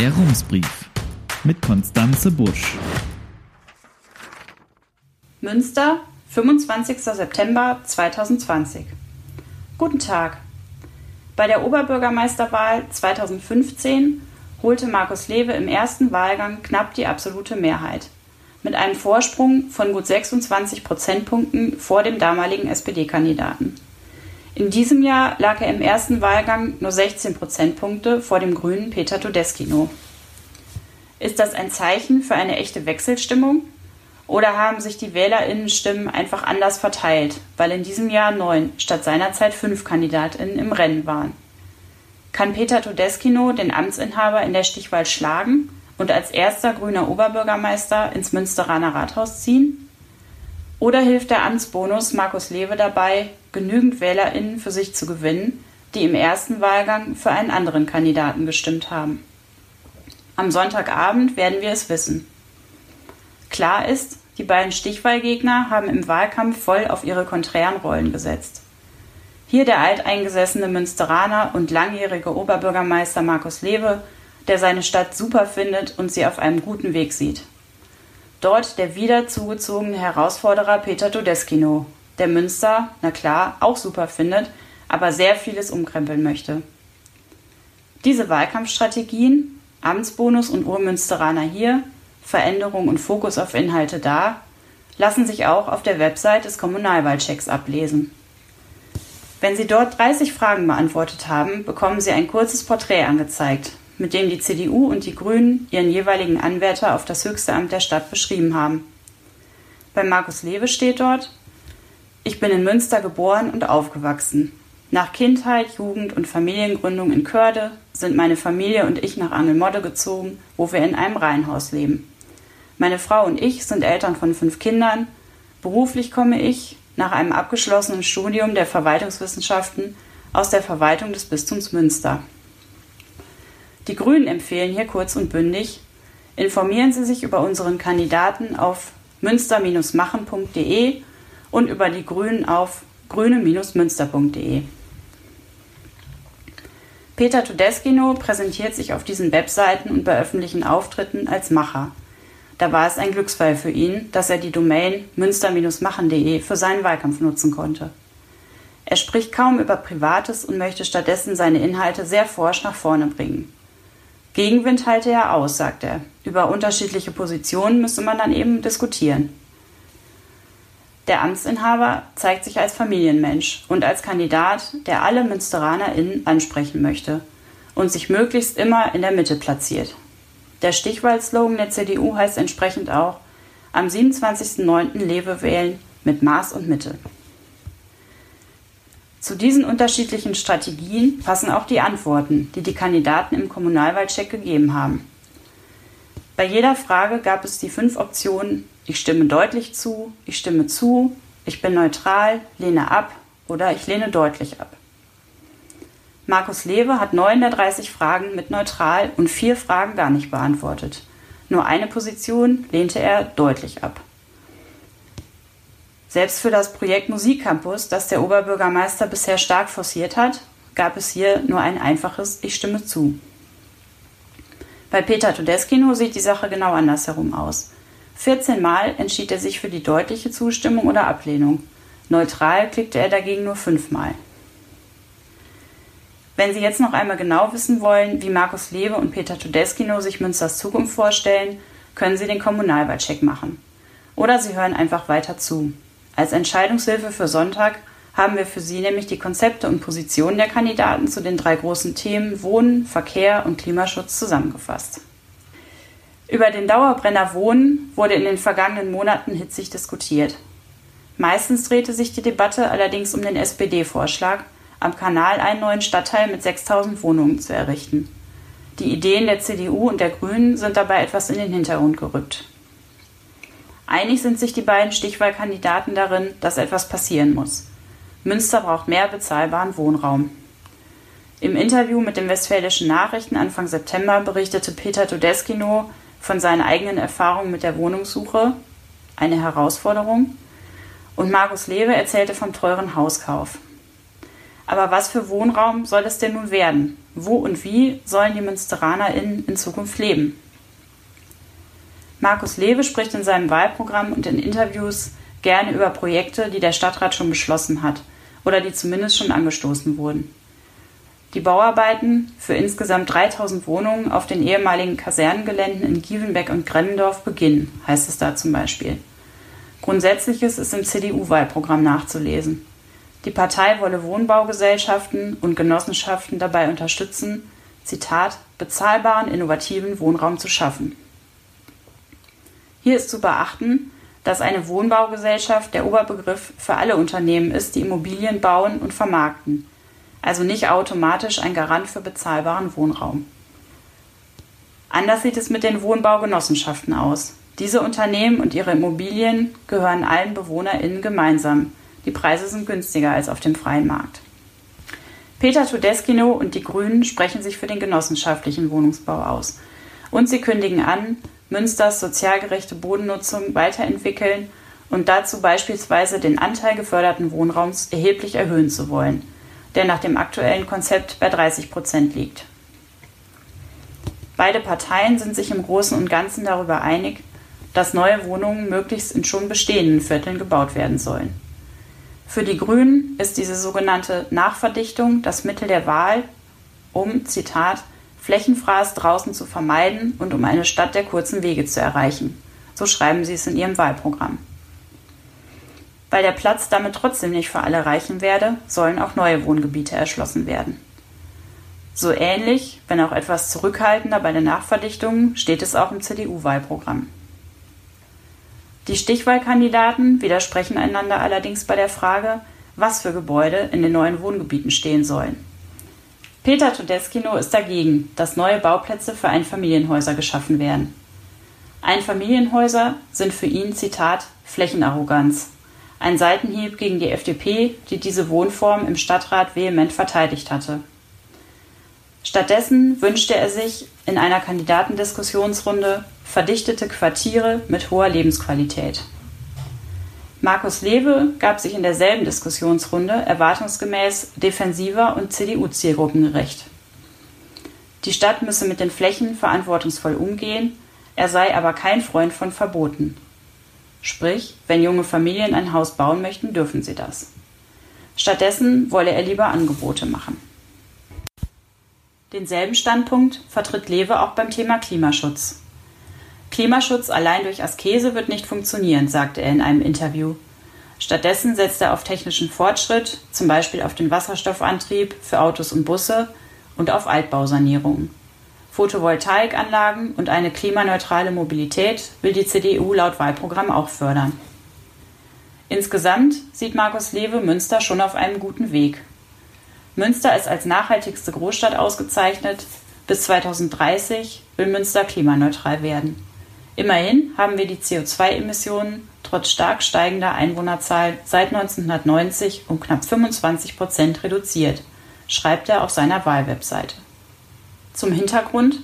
Der Rumsbrief mit Konstanze Busch. Münster, 25. September 2020. Guten Tag. Bei der Oberbürgermeisterwahl 2015 holte Markus Lewe im ersten Wahlgang knapp die absolute Mehrheit. Mit einem Vorsprung von gut 26 Prozentpunkten vor dem damaligen SPD-Kandidaten. In diesem Jahr lag er im ersten Wahlgang nur 16 Prozentpunkte vor dem grünen Peter Todeskino. Ist das ein Zeichen für eine echte Wechselstimmung? Oder haben sich die Wählerinnenstimmen einfach anders verteilt, weil in diesem Jahr neun statt seinerzeit fünf Kandidatinnen im Rennen waren? Kann Peter Todeskino den Amtsinhaber in der Stichwahl schlagen und als erster grüner Oberbürgermeister ins Münsteraner Rathaus ziehen? Oder hilft der Amtsbonus Markus Lewe dabei, genügend WählerInnen für sich zu gewinnen, die im ersten Wahlgang für einen anderen Kandidaten gestimmt haben? Am Sonntagabend werden wir es wissen. Klar ist, die beiden Stichwahlgegner haben im Wahlkampf voll auf ihre konträren Rollen gesetzt. Hier der alteingesessene Münsteraner und langjährige Oberbürgermeister Markus Lewe, der seine Stadt super findet und sie auf einem guten Weg sieht. Dort der wieder zugezogene Herausforderer Peter Todeskino, der Münster, na klar, auch super findet, aber sehr vieles umkrempeln möchte. Diese Wahlkampfstrategien, Amtsbonus und Urmünsteraner hier, Veränderung und Fokus auf Inhalte da, lassen sich auch auf der Website des Kommunalwahlchecks ablesen. Wenn Sie dort 30 Fragen beantwortet haben, bekommen Sie ein kurzes Porträt angezeigt, mit dem die CDU und die Grünen ihren jeweiligen Anwärter auf das höchste Amt der Stadt beschrieben haben. Bei Markus Lewe steht dort, ich bin in Münster geboren und aufgewachsen. Nach Kindheit, Jugend und Familiengründung in Körde sind meine Familie und ich nach Angelmodde gezogen, wo wir in einem Reihenhaus leben. Meine Frau und ich sind Eltern von fünf Kindern. Beruflich komme ich, nach einem abgeschlossenen Studium der Verwaltungswissenschaften, aus der Verwaltung des Bistums Münster. Die Grünen empfehlen hier kurz und bündig, informieren Sie sich über unseren Kandidaten auf münster-machen.de und über die Grünen auf grüne-münster.de. Peter Todeskino präsentiert sich auf diesen Webseiten und bei öffentlichen Auftritten als Macher. Da war es ein Glücksfall für ihn, dass er die Domain münster-machen.de für seinen Wahlkampf nutzen konnte. Er spricht kaum über Privates und möchte stattdessen seine Inhalte sehr forsch nach vorne bringen. Gegenwind halte er aus, sagt er. Über unterschiedliche Positionen müsse man dann eben diskutieren. Der Amtsinhaber zeigt sich als Familienmensch und als Kandidat, der alle MünsteranerInnen ansprechen möchte und sich möglichst immer in der Mitte platziert. Der Stichwahlslogan der CDU heißt entsprechend auch am 27.09. Lewe wählen mit Maß und Mitte. Zu diesen unterschiedlichen Strategien passen auch die Antworten, die die Kandidaten im Kommunalwahlcheck gegeben haben. Bei jeder Frage gab es die fünf Optionen ich stimme deutlich zu, ich stimme zu, ich bin neutral, lehne ab oder ich lehne deutlich ab. Markus Lewe hat neun der 30 Fragen mit neutral und vier Fragen gar nicht beantwortet. Nur eine Position lehnte er deutlich ab. Selbst für das Projekt Musikcampus, das der Oberbürgermeister bisher stark forciert hat, gab es hier nur ein einfaches Ich stimme zu. Bei Peter Todeskino sieht die Sache genau andersherum aus. 14 Mal entschied er sich für die deutliche Zustimmung oder Ablehnung. Neutral klickte er dagegen nur fünfmal. Wenn Sie jetzt noch einmal genau wissen wollen, wie Markus Lewe und Peter Todeskino sich Münsters Zukunft vorstellen, können Sie den Kommunalwahlcheck machen. Oder Sie hören einfach weiter zu. Als Entscheidungshilfe für Sonntag haben wir für Sie nämlich die Konzepte und Positionen der Kandidaten zu den drei großen Themen Wohnen, Verkehr und Klimaschutz zusammengefasst. Über den Dauerbrenner Wohnen wurde in den vergangenen Monaten hitzig diskutiert. Meistens drehte sich die Debatte allerdings um den SPD-Vorschlag, am Kanal einen neuen Stadtteil mit 6000 Wohnungen zu errichten. Die Ideen der CDU und der Grünen sind dabei etwas in den Hintergrund gerückt. Einig sind sich die beiden Stichwahlkandidaten darin, dass etwas passieren muss. Münster braucht mehr bezahlbaren Wohnraum. Im Interview mit den Westfälischen Nachrichten Anfang September berichtete Peter Todeskino, von seinen eigenen Erfahrungen mit der Wohnungssuche, eine Herausforderung, und Markus Lewe erzählte vom teuren Hauskauf. Aber was für Wohnraum soll es denn nun werden? Wo und wie sollen die MünsteranerInnen in Zukunft leben? Markus Lewe spricht in seinem Wahlprogramm und in Interviews gerne über Projekte, die der Stadtrat schon beschlossen hat oder die zumindest schon angestoßen wurden. Die Bauarbeiten für insgesamt 3000 Wohnungen auf den ehemaligen Kasernengeländen in Gievenbeck und Grennendorf beginnen, heißt es da zum Beispiel. Grundsätzliches ist im CDU-Wahlprogramm nachzulesen. Die Partei wolle Wohnbaugesellschaften und Genossenschaften dabei unterstützen, Zitat, bezahlbaren, innovativen Wohnraum zu schaffen. Hier ist zu beachten, dass eine Wohnbaugesellschaft der Oberbegriff für alle Unternehmen ist, die Immobilien bauen und vermarkten, also nicht automatisch ein Garant für bezahlbaren Wohnraum. Anders sieht es mit den Wohnbaugenossenschaften aus. Diese Unternehmen und ihre Immobilien gehören allen BewohnerInnen gemeinsam. Die Preise sind günstiger als auf dem freien Markt. Peter Todeskino und die Grünen sprechen sich für den genossenschaftlichen Wohnungsbau aus. Und sie kündigen an, Münsters sozialgerechte Bodennutzung weiterentwickeln und dazu beispielsweise den Anteil geförderten Wohnraums erheblich erhöhen zu wollen, der nach dem aktuellen Konzept bei 30 Prozent liegt. Beide Parteien sind sich im Großen und Ganzen darüber einig, dass neue Wohnungen möglichst in schon bestehenden Vierteln gebaut werden sollen. Für die Grünen ist diese sogenannte Nachverdichtung das Mittel der Wahl, um, Zitat, Flächenfraß draußen zu vermeiden und um eine Stadt der kurzen Wege zu erreichen. So schreiben sie es in ihrem Wahlprogramm. Weil der Platz damit trotzdem nicht für alle reichen werde, sollen auch neue Wohngebiete erschlossen werden. So ähnlich, wenn auch etwas zurückhaltender bei der Nachverdichtung, steht es auch im CDU-Wahlprogramm. Die Stichwahlkandidaten widersprechen einander allerdings bei der Frage, was für Gebäude in den neuen Wohngebieten stehen sollen. Peter Todeskino ist dagegen, dass neue Bauplätze für Einfamilienhäuser geschaffen werden. Einfamilienhäuser sind für ihn, Zitat, Flächenarroganz. Ein Seitenhieb gegen die FDP, die diese Wohnform im Stadtrat vehement verteidigt hatte. Stattdessen wünschte er sich in einer Kandidatendiskussionsrunde verdichtete Quartiere mit hoher Lebensqualität. Markus Lewe gab sich in derselben Diskussionsrunde erwartungsgemäß defensiver und CDU-Zielgruppengerecht. Die Stadt müsse mit den Flächen verantwortungsvoll umgehen, er sei aber kein Freund von Verboten. Sprich, wenn junge Familien ein Haus bauen möchten, dürfen sie das. Stattdessen wolle er lieber Angebote machen. Denselben Standpunkt vertritt Lewe auch beim Thema Klimaschutz. Klimaschutz allein durch Askese wird nicht funktionieren, sagte er in einem Interview. Stattdessen setzt er auf technischen Fortschritt, zum Beispiel auf den Wasserstoffantrieb für Autos und Busse und auf Altbausanierungen. Photovoltaikanlagen und eine klimaneutrale Mobilität will die CDU laut Wahlprogramm auch fördern. Insgesamt sieht Markus Lewe Münster schon auf einem guten Weg. Münster ist als nachhaltigste Großstadt ausgezeichnet. Bis 2030 will Münster klimaneutral werden. Immerhin haben wir die CO2-Emissionen trotz stark steigender Einwohnerzahl seit 1990 um knapp 25 Prozent reduziert, schreibt er auf seiner Wahlwebseite. Zum Hintergrund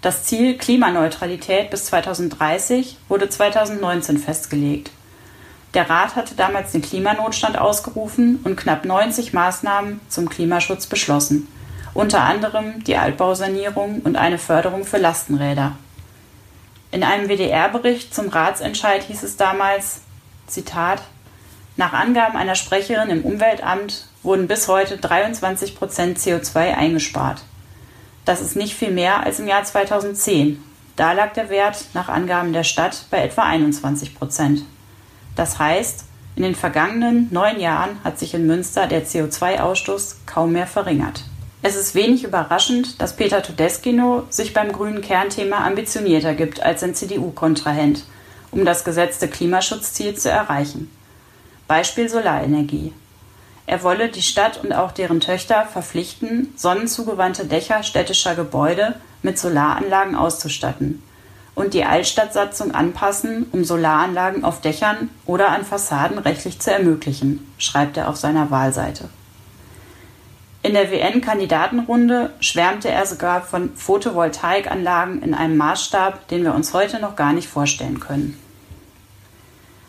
das Ziel Klimaneutralität bis 2030 wurde 2019 festgelegt. Der Rat hatte damals den Klimanotstand ausgerufen und knapp 90 Maßnahmen zum Klimaschutz beschlossen, unter anderem die Altbausanierung und eine Förderung für Lastenräder. In einem WDR-Bericht zum Ratsentscheid hieß es damals, Zitat, nach Angaben einer Sprecherin im Umweltamt wurden bis heute 23 Prozent CO2 eingespart. Das ist nicht viel mehr als im Jahr 2010. Da lag der Wert nach Angaben der Stadt bei etwa 21 Prozent. Das heißt, in den vergangenen neun Jahren hat sich in Münster der CO2-Ausstoß kaum mehr verringert. Es ist wenig überraschend, dass Peter Todeskino sich beim grünen Kernthema ambitionierter gibt als sein CDU-Kontrahent, um das gesetzte Klimaschutzziel zu erreichen. Beispiel Solarenergie. Er wolle die Stadt und auch deren Töchter verpflichten, sonnenzugewandte Dächer städtischer Gebäude mit Solaranlagen auszustatten und die Altstadtsatzung anpassen, um Solaranlagen auf Dächern oder an Fassaden rechtlich zu ermöglichen, schreibt er auf seiner Wahlseite. In der WN-Kandidatenrunde schwärmte er sogar von Photovoltaikanlagen in einem Maßstab, den wir uns heute noch gar nicht vorstellen können.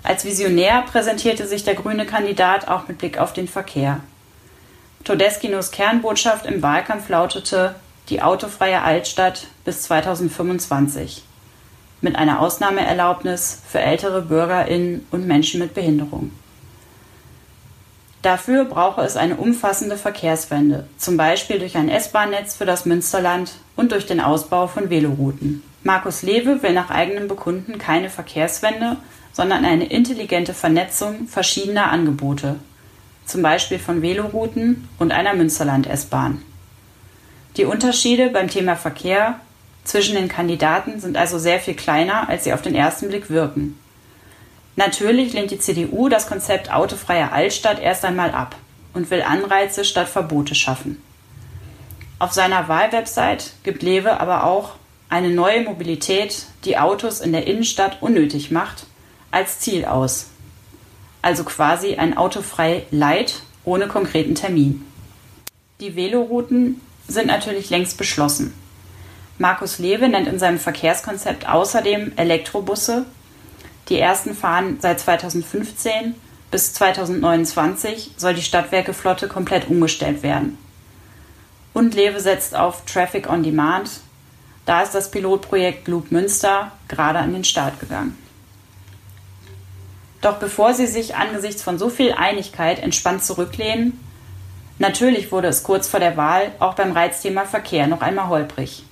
Als Visionär präsentierte sich der grüne Kandidat auch mit Blick auf den Verkehr. Todeskinos Kernbotschaft im Wahlkampf lautete die autofreie Altstadt bis 2025 mit einer Ausnahmeerlaubnis für ältere Bürgerinnen und Menschen mit Behinderung. Dafür brauche es eine umfassende Verkehrswende, zum Beispiel durch ein S-Bahn-Netz für das Münsterland und durch den Ausbau von Velorouten. Markus Lewe will nach eigenem Bekunden keine Verkehrswende, sondern eine intelligente Vernetzung verschiedener Angebote, zum Beispiel von Velorouten und einer Münsterland-S-Bahn. Die Unterschiede beim Thema Verkehr zwischen den Kandidaten sind also sehr viel kleiner, als sie auf den ersten Blick wirken. Natürlich lehnt die CDU das Konzept autofreie Altstadt erst einmal ab und will Anreize statt Verbote schaffen. Auf seiner Wahlwebsite gibt Lewe aber auch eine neue Mobilität, die Autos in der Innenstadt unnötig macht, als Ziel aus. Also quasi ein autofrei Light ohne konkreten Termin. Die Velorouten sind natürlich längst beschlossen. Markus Lewe nennt in seinem Verkehrskonzept außerdem Elektrobusse die ersten fahren seit 2015. Bis 2029 soll die Stadtwerkeflotte komplett umgestellt werden. Und Lewe setzt auf Traffic on Demand. Da ist das Pilotprojekt Loop Münster gerade an den Start gegangen. Doch bevor sie sich angesichts von so viel Einigkeit entspannt zurücklehnen, natürlich wurde es kurz vor der Wahl auch beim Reizthema Verkehr noch einmal holprig.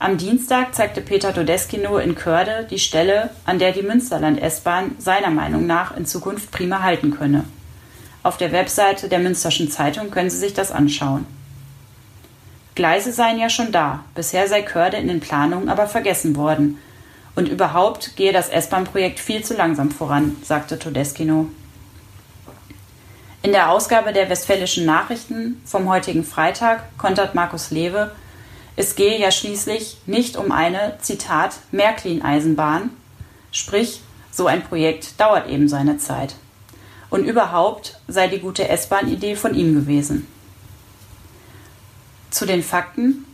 Am Dienstag zeigte Peter Todeskino in Körde die Stelle, an der die Münsterland-S-Bahn seiner Meinung nach in Zukunft prima halten könne. Auf der Webseite der Münsterschen Zeitung können Sie sich das anschauen. Gleise seien ja schon da, bisher sei Körde in den Planungen aber vergessen worden. Und überhaupt gehe das S-Bahn-Projekt viel zu langsam voran, sagte Todeskino. In der Ausgabe der Westfälischen Nachrichten vom heutigen Freitag kontert Markus Lewe, es gehe ja schließlich nicht um eine, Zitat, Märklin-Eisenbahn, sprich, so ein Projekt dauert eben seine Zeit. Und überhaupt sei die gute S-Bahn-Idee von ihm gewesen. Zu den Fakten.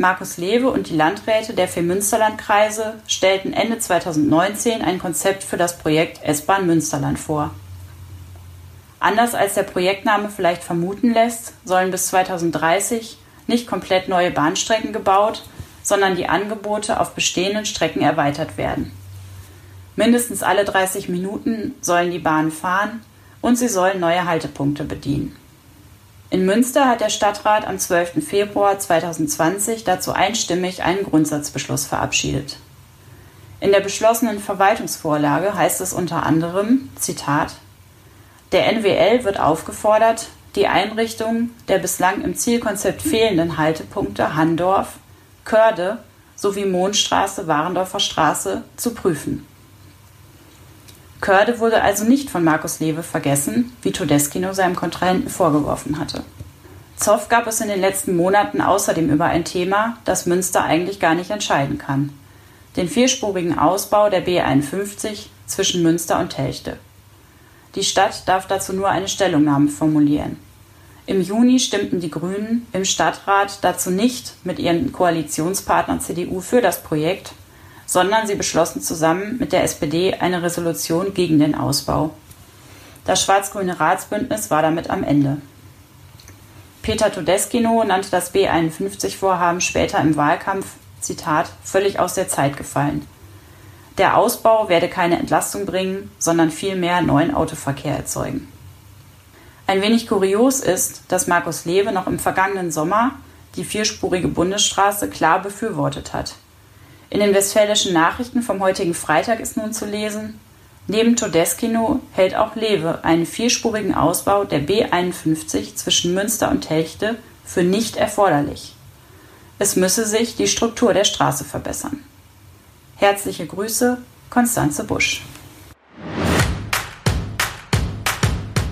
Markus Lewe und die Landräte der vier Münsterlandkreise stellten Ende 2019 ein Konzept für das Projekt S-Bahn Münsterland vor. Anders als der Projektname vielleicht vermuten lässt, sollen bis 2030 nicht komplett neue Bahnstrecken gebaut, sondern die Angebote auf bestehenden Strecken erweitert werden. Mindestens alle 30 Minuten sollen die Bahnen fahren und sie sollen neue Haltepunkte bedienen. In Münster hat der Stadtrat am 12. Februar 2020 dazu einstimmig einen Grundsatzbeschluss verabschiedet. In der beschlossenen Verwaltungsvorlage heißt es unter anderem, Zitat, der NWL wird aufgefordert, die Einrichtung der bislang im Zielkonzept fehlenden Haltepunkte Handorf, Körde sowie Mondstraße, Warendorfer Straße zu prüfen. Körde wurde also nicht von Markus Lewe vergessen, wie Todeskino seinem Kontrahenten vorgeworfen hatte. Zoff gab es in den letzten Monaten außerdem über ein Thema, das Münster eigentlich gar nicht entscheiden kann. Den vierspurigen Ausbau der B51 zwischen Münster und Telchte. Die Stadt darf dazu nur eine Stellungnahme formulieren. Im Juni stimmten die Grünen im Stadtrat dazu nicht mit ihren Koalitionspartnern CDU für das Projekt, sondern sie beschlossen zusammen mit der SPD eine Resolution gegen den Ausbau. Das schwarz-grüne Ratsbündnis war damit am Ende. Peter Todeskino nannte das B51-Vorhaben später im Wahlkampf, Zitat, völlig aus der Zeit gefallen. Der Ausbau werde keine Entlastung bringen, sondern vielmehr neuen Autoverkehr erzeugen. Ein wenig kurios ist, dass Markus Lewe noch im vergangenen Sommer die vierspurige Bundesstraße klar befürwortet hat. In den westfälischen Nachrichten vom heutigen Freitag ist nun zu lesen, neben Todeskino hält auch Lewe einen vierspurigen Ausbau der B51 zwischen Münster und Telchte für nicht erforderlich. Es müsse sich die Struktur der Straße verbessern. Herzliche Grüße, Konstanze Busch.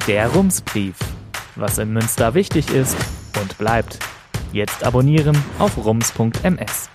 Der Rumsbrief. Was in Münster wichtig ist und bleibt. Jetzt abonnieren auf rums.ms.